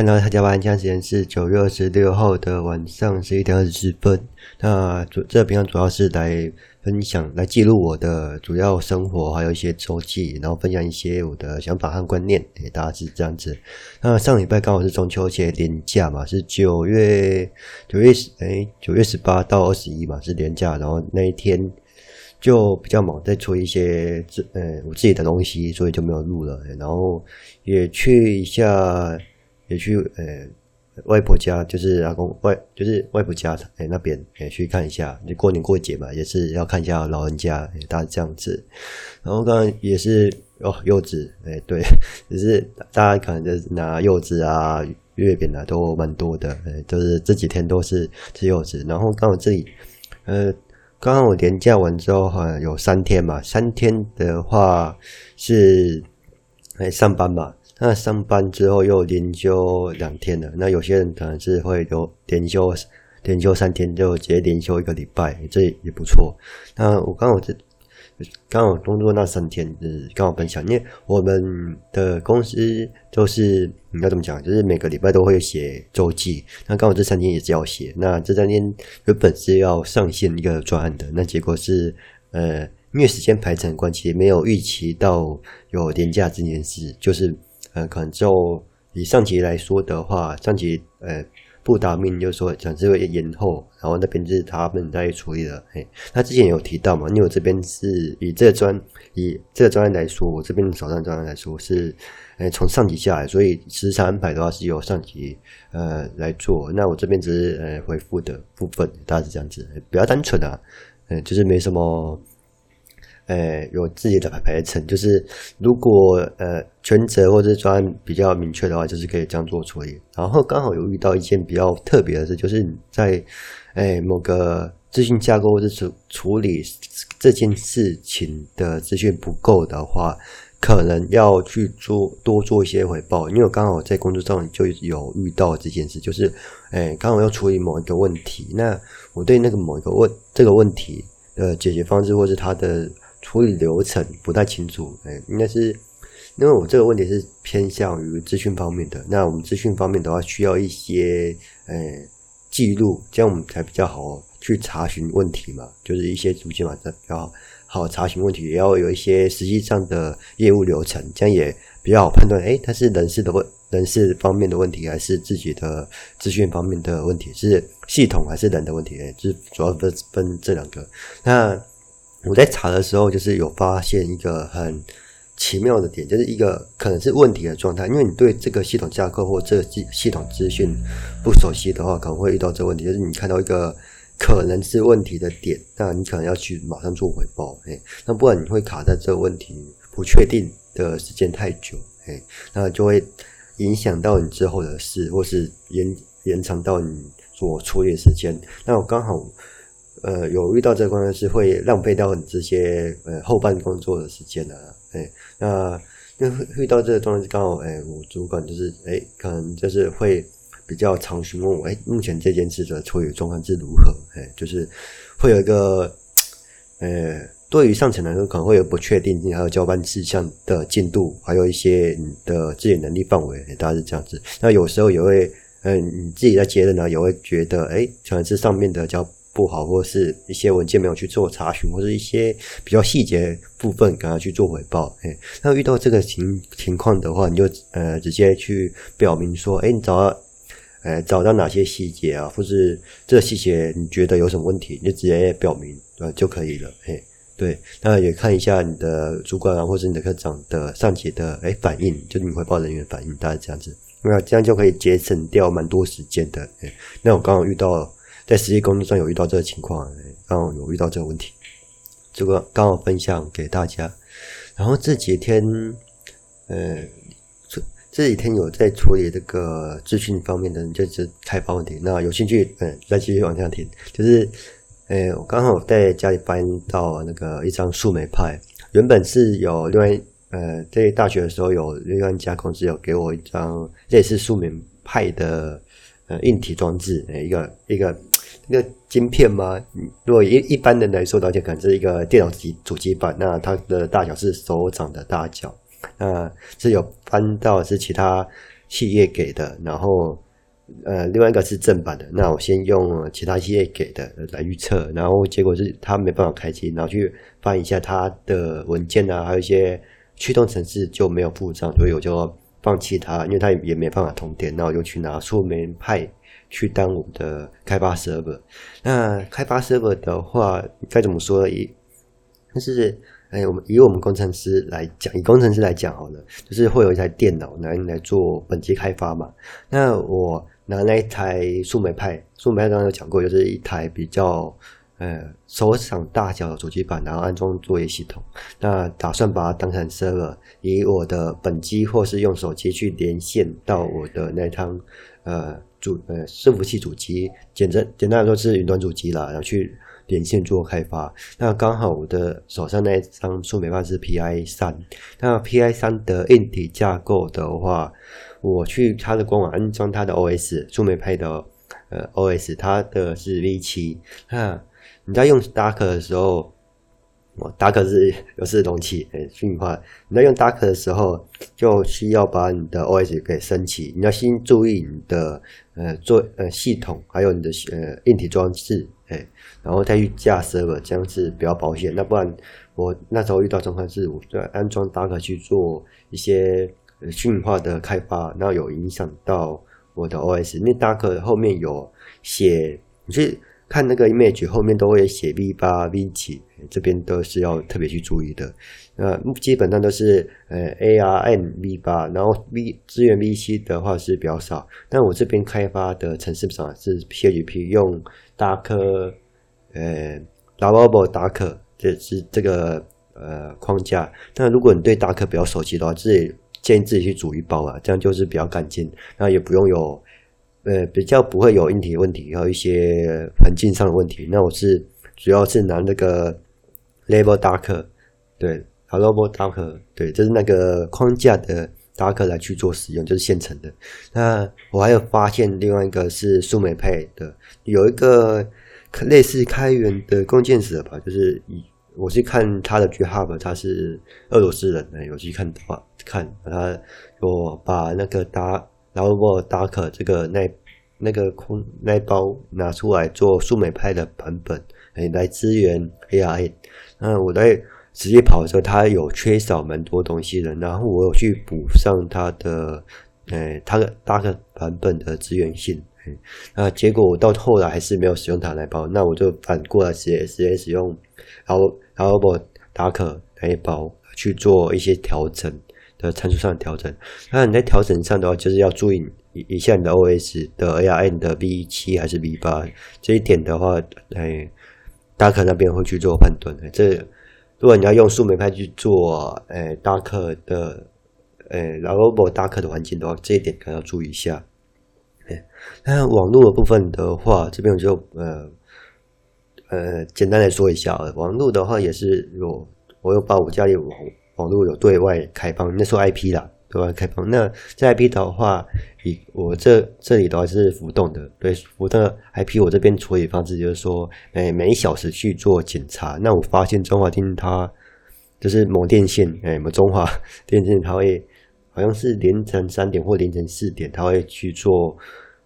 欢迎来到他加班，现在时间是九月二十六号的晚上十一点二十四分。那这个频道主要是来分享、来记录我的主要生活，还有一些周记，然后分享一些我的想法和观念给大家是这样子。那上礼拜刚好是中秋节连假嘛，是九月九月十哎九月十八到二十一嘛是连假，然后那一天就比较忙，在处理一些自呃我自己的东西，所以就没有录了。然后也去一下。也去呃外婆家，就是阿公外，就是外婆家诶那边也去看一下，就过年过节嘛，也是要看一下老人家，诶大家这样子。然后刚刚也是哦柚子，诶对，只是大家可能就是拿柚子啊、月饼啊都蛮多的，诶就是这几天都是吃柚子。然后刚好这里，呃，刚刚我连假完之后好像有三天嘛，三天的话是诶上班嘛。那上班之后又连休两天了，那有些人可能是会有连休，连休三天就直接连休一个礼拜，这也不错。那我刚好这刚好工作那三天，刚好分享，因为我们的公司就是你要怎么讲，就是每个礼拜都会写周记，那刚好这三天也是要写。那这三天原本是要上线一个专案的，那结果是呃因为时间排程关系，没有预期到有连假这件事，就是。呃，可能就以上级来说的话，上级呃不达命，就是说讲这个延后，然后那边就是他们在处理了。嘿，他之前有提到嘛，因为我这边是以这个专以这个专案来说，我这边早上专案来说是呃从上级下来，所以时常安排的话是由上级呃来做。那我这边只是呃回复的部分，大概是这样子，比较单纯啊，呃，就是没什么。呃，有自己的排排程，就是如果呃权责或者专案比较明确的话，就是可以这样做处理。然后刚好有遇到一件比较特别的事，就是你在诶某个资讯架构或者处处理这件事情的资讯不够的话，可能要去做多做一些回报。因为我刚好在工作上就有遇到这件事，就是诶刚好要处理某一个问题，那我对那个某一个问这个问题的解决方式，或是它的处理流程不太清楚，哎，应该是因为我这个问题是偏向于资讯方面的。那我们资讯方面的话，需要一些呃记录，这样我们才比较好去查询问题嘛。就是一些途径嘛，比较好查询问题，也要有一些实际上的业务流程，这样也比较好判断。哎，它是人事的问，人事方面的问题，还是自己的资讯方面的问题？是系统还是人的问题？就是主要分分这两个。那我在查的时候，就是有发现一个很奇妙的点，就是一个可能是问题的状态。因为你对这个系统架构或这系系统资讯不熟悉的话，可能会遇到这个问题。就是你看到一个可能是问题的点，那你可能要去马上做回报，哎，那不然你会卡在这个问题不确定的时间太久，哎，那就会影响到你之后的事，或是延延长到你所处理的时间。那我刚好。呃，有遇到这个关键是会浪费掉你这些呃后半工作的时间的，哎，那那遇到这个状况刚好，哎，我主管就是，哎，可能就是会比较常询问我，哎，目前这件事的处理状况是如何？哎，就是会有一个，呃，对于上层来说可能会有不确定性，还有交办事项的进度，还有一些你的自己能力范围，哎，大概是这样子。那有时候也会，嗯、你自己在接任呢，也会觉得，哎，可能是上面的交。不好，或是一些文件没有去做查询，或者一些比较细节部分，赶快去做回报。哎，那遇到这个情情况的话，你就呃直接去表明说，哎，你找到，呃找到哪些细节啊，或是这细节你觉得有什么问题，你就直接表明，呃就可以了。哎，对，那也看一下你的主管啊，或者你的科长的上级的哎反应，就是你回报人员反应，大概这样子，那这样就可以节省掉蛮多时间的。哎，那我刚好遇到。在实际工作上有遇到这个情况，刚好有遇到这个问题，这个刚好分享给大家。然后这几天，呃，这这几天有在处理这个资讯方面的，就是开发问题。那有兴趣，嗯，再继续往下听。就是，呃，我刚好在家里翻到那个一张树莓派，原本是有另外，呃，在大学的时候有另外一家公司有给我一张类似树莓派的呃硬体装置，呃，一个一个。那个晶片吗？如果一一般人来说，而且可能是一个电脑机主机板，那它的大小是手掌的大小。那是有搬到是其他企业给的，然后呃，另外一个是正版的。那我先用其他企业给的来预测，然后结果是他没办法开机，然后去翻一下他的文件啊，还有一些驱动程式就没有附上，所以我就放弃它，因为它也没办法通电。那我就去拿树莓派去当我们的开发 server。那开发 server 的话，该怎么说呢？就是。哎，我们以我们工程师来讲，以工程师来讲好了，就是会有一台电脑来来做本机开发嘛。那我拿那一台树莓派，树莓派刚刚有讲过，就是一台比较呃手掌大小的主机板，然后安装作业系统。那打算把它当成 server，以我的本机或是用手机去连线到我的那趟呃主呃伺服器主机，简单简单来说是云端主机啦，然后去。连线做开发，那刚好我的手上那一张树莓派是 PI 三，那 PI 三的硬体架构的话，我去它的官网安装它的 OS，树莓派的呃 OS，它的是 V 七。那你在用 Docker 的时候，我 Docker 是有是容器，哎，虚拟化。你在用 Docker 的时候，就需要把你的 OS 给升起，你要先注意你的呃做呃系统，还有你的呃硬体装置。哎，然后再去架 server，这样是比较保险。那不然，我那时候遇到状况是，我在安装 Docker 去做一些虚拟化的开发，然后有影响到我的 OS。那 Docker 后面有写，你去看那个 image 后面都会写 V 八、V 七，这边都是要特别去注意的。呃，基本上都是呃 ARM V 八，然后 V 资源 V 七的话是比较少。但我这边开发的程式上是 PHP 用。达克，呃 l a v a b l e 达克，这是这个呃框架。但如果你对达克比较熟悉的话，自己建议自己去组一包啊，这样就是比较干净，那也不用有呃比较不会有硬体问题，还有一些环境上的问题。那我是主要是拿那个 Label 达克，对，Lovable 达克，对，就是那个框架的。达克来去做使用，就是现成的。那我还有发现另外一个是树莓派的，有一个类似开源的贡献者吧，就是以我去看他的 GitHub，他是俄罗斯人，有去看的话看他，我把那个搭，然后我达克这个那那个空那包拿出来做树莓派的版本，哎，来支援 ARM。那我在。直接跑的时候，它有缺少蛮多东西的，然后我有去补上它的，呃，它的达克版本的资源性，那结果我到后来还是没有使用它来包，那我就反过来直接直接使用，然后然后我 Docker 那一包去做一些调整的参数上的调整。那你在调整上的话，就是要注意一下你的 OS 的 ARM 的 V 七还是 V 八这一点的话，哎，Docker 那边会去做判断的，这。如果你要用树莓派去做，诶，Docker 的，诶，Lovable Docker 的环境的话，这一点可能要注意一下。诶，那网络的部分的话，这边我就呃，呃，简单来说一下，网络的话也是有，我有把我家里网网络有对外开放，那时候 IP 啦。对外开放。那在 IP 的话，以我这这里的话是浮动的，对浮动 IP，我这边处理方式就是说，诶，每小时去做检查。那我发现中华电信它就是某电线，诶，某中华电信它会好像是凌晨三点或凌晨四点，它会去做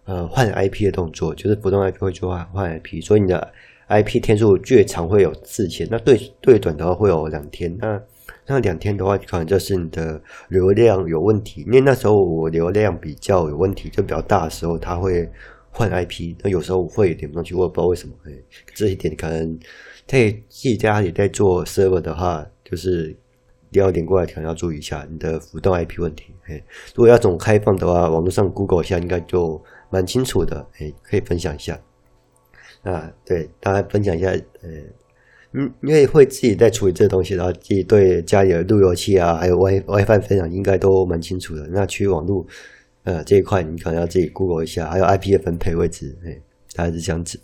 呃换 IP 的动作，就是浮动 IP 会做换 IP，所以你的 IP 天数最长会有四千，那对对短的话会有两天。那那两天的话，可能就是你的流量有问题，因为那时候我流量比较有问题，就比较大的时候，它会换 IP。那有时候会点不上去，我也不知道为什么。哎，这一点可能在自己家里在做 server 的话，就是你要点过来可能要注意一下你的浮动 IP 问题。哎，如果要总开放的话，网络上 Google 一下应该就蛮清楚的。哎，可以分享一下。啊，对，大家分享一下，呃。嗯，因为会自己在处理这东西，然后自己对家里的路由器啊，还有 Wi WiFi 分享应该都蛮清楚的。那区域网络，呃，这一块你可能要自己 Google 一下，还有 IP 的分配位置，哎，大概是这样子。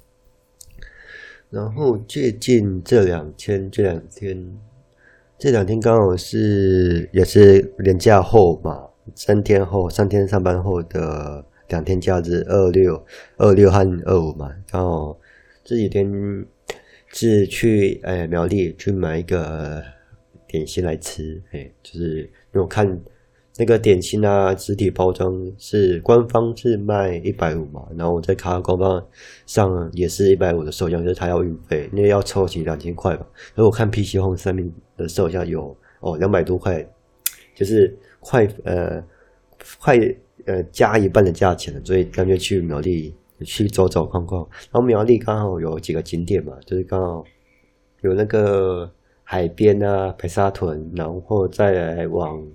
然后最近这两天，这两天，这两天刚好是也是连假后嘛，三天后，三天上班后的两天假日，二六、二六和二五嘛，刚好这几天。是去诶、苗栗去买一个点心来吃，诶、就是因为我看那个点心啊，实体包装是官方是卖一百五嘛，然后我在卡官方上也是一百五的售价，就是他要运费，因为要凑齐两千块嘛。而我看 PC Home 上面的售价有哦两百多块，就是快呃快呃加一半的价钱了，所以干脆去苗栗去走走逛逛。然后苗栗刚好有几个景点嘛，就是刚好有那个海边啊，白沙屯，然后再来往。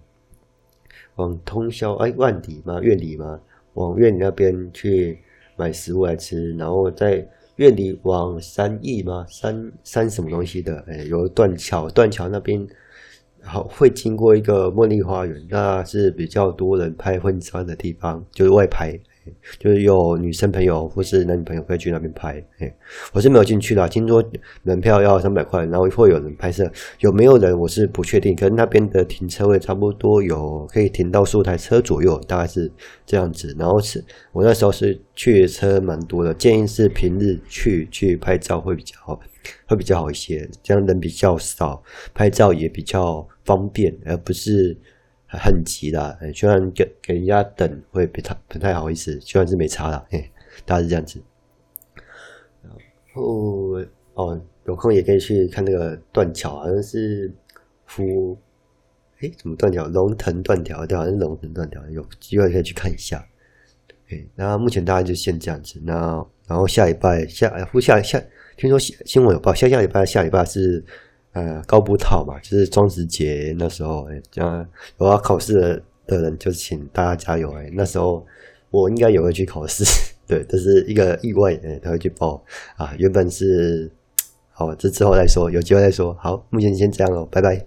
往通霄哎，万里吗？苑里吗？往苑里那边去买食物来吃，然后在苑里往三义吗？三三什么东西的？哎，有断桥，断桥那边好会经过一个茉莉花园，那是比较多人拍婚纱的地方，就是外拍。就是有女生朋友或是男女朋友可以去那边拍，嘿，我是没有进去的。听说门票要三百块，然后会有人拍摄，有没有人我是不确定。可是那边的停车位差不多有可以停到数台车左右，大概是这样子。然后是我那时候是去车蛮多的，建议是平日去去拍照会比较好，会比较好一些，这样人比较少，拍照也比较方便，而不是。很急啦，虽然给给人家等会不太不太好意思，虽然是没差啦，嘿，大概是这样子。然后哦，有空也可以去看那个断桥，好像是夫，哎，怎么断桥？龙腾断桥，对，好像是龙腾断桥，有机会可以去看一下。哎，那目前大概就先这样子。那然后下礼拜下夫下下，听说新新闻有报，下下礼拜下礼拜是。呃，高补考嘛，就是双十节那时候，哎，这样我要考试的的人就请大家加油，哎，那时候我应该也会去考试，对，这是一个意外，哎，他会去报啊，原本是，好，这之后再说，有机会再说，好，目前先这样喽，拜拜。